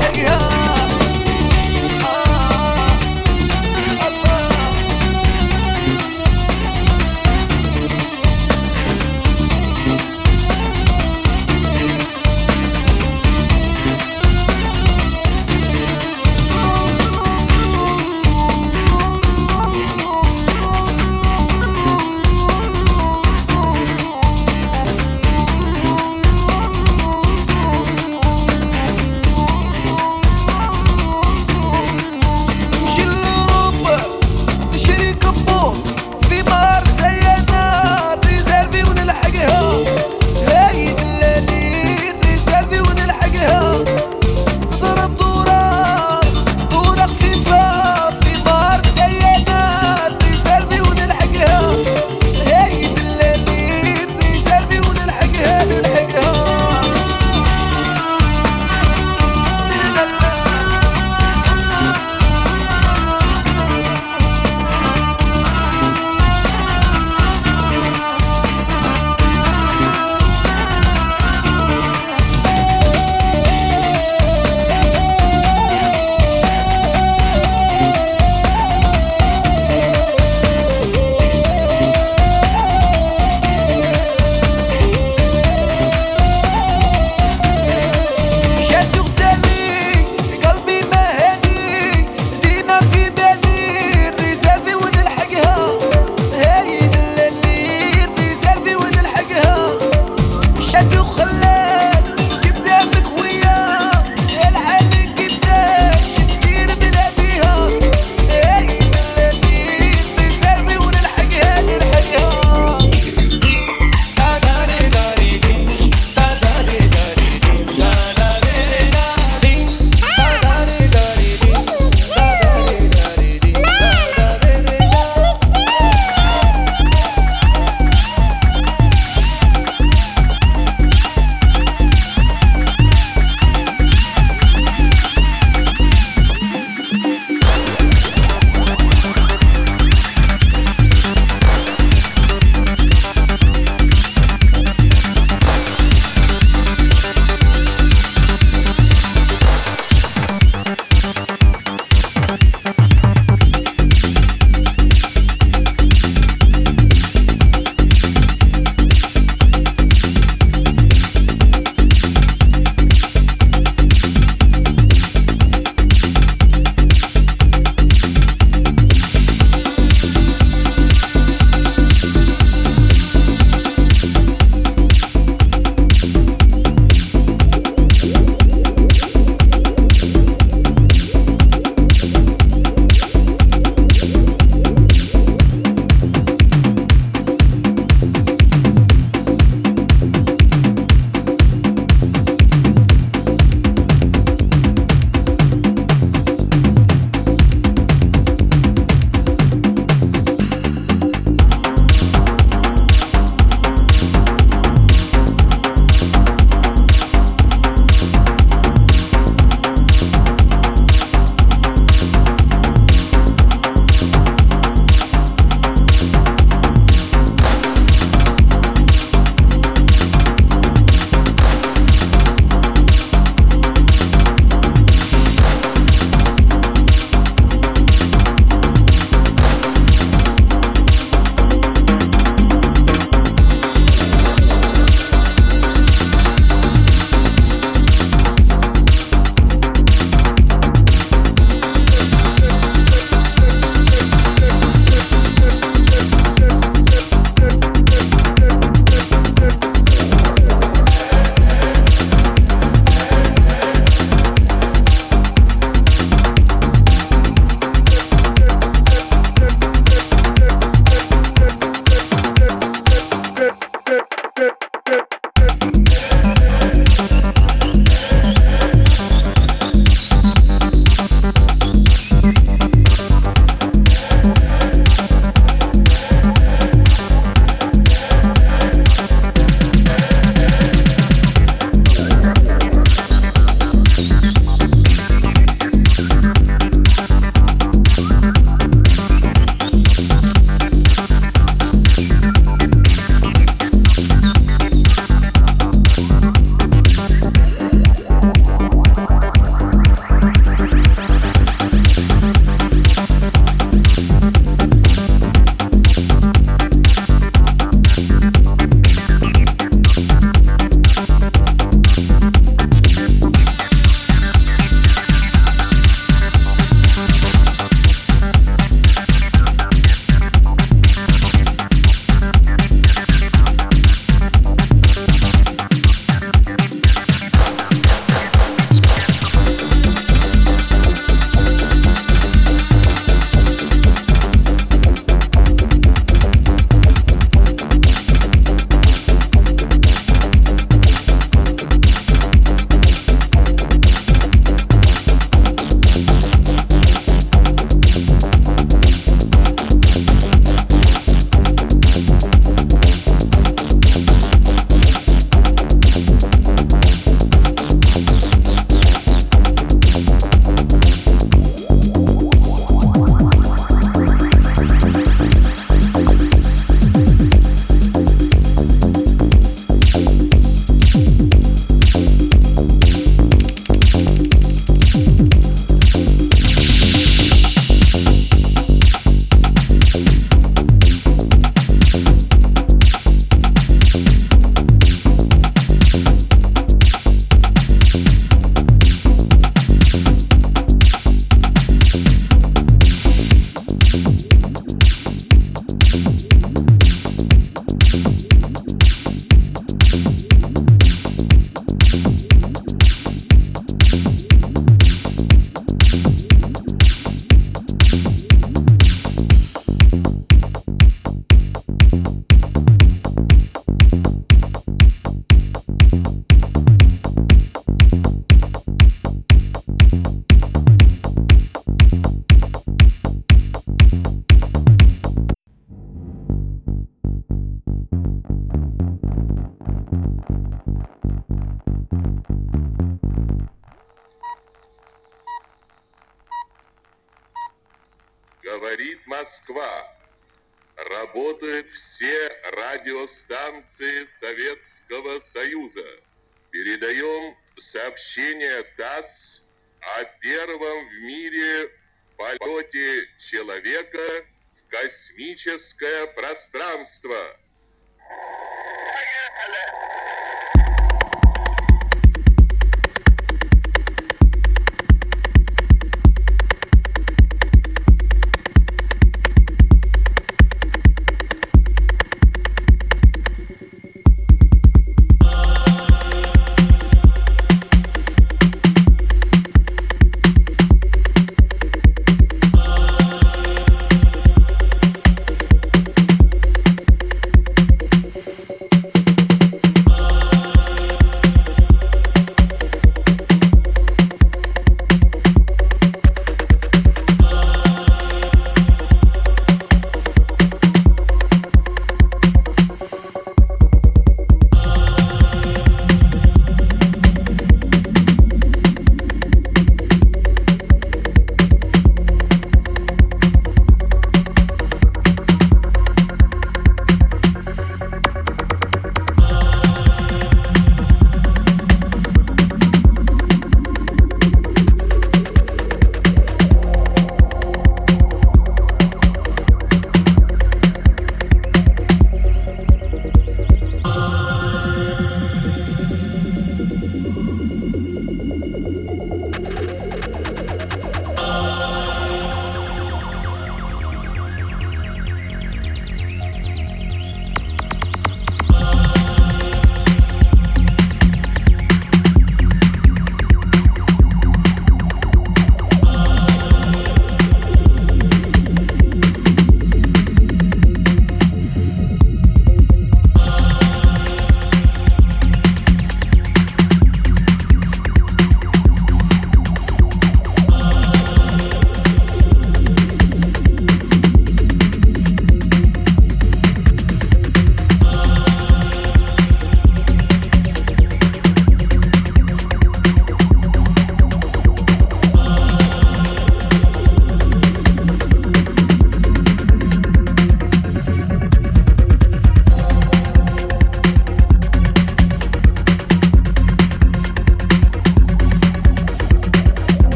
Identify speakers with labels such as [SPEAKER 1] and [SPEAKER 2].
[SPEAKER 1] yeah.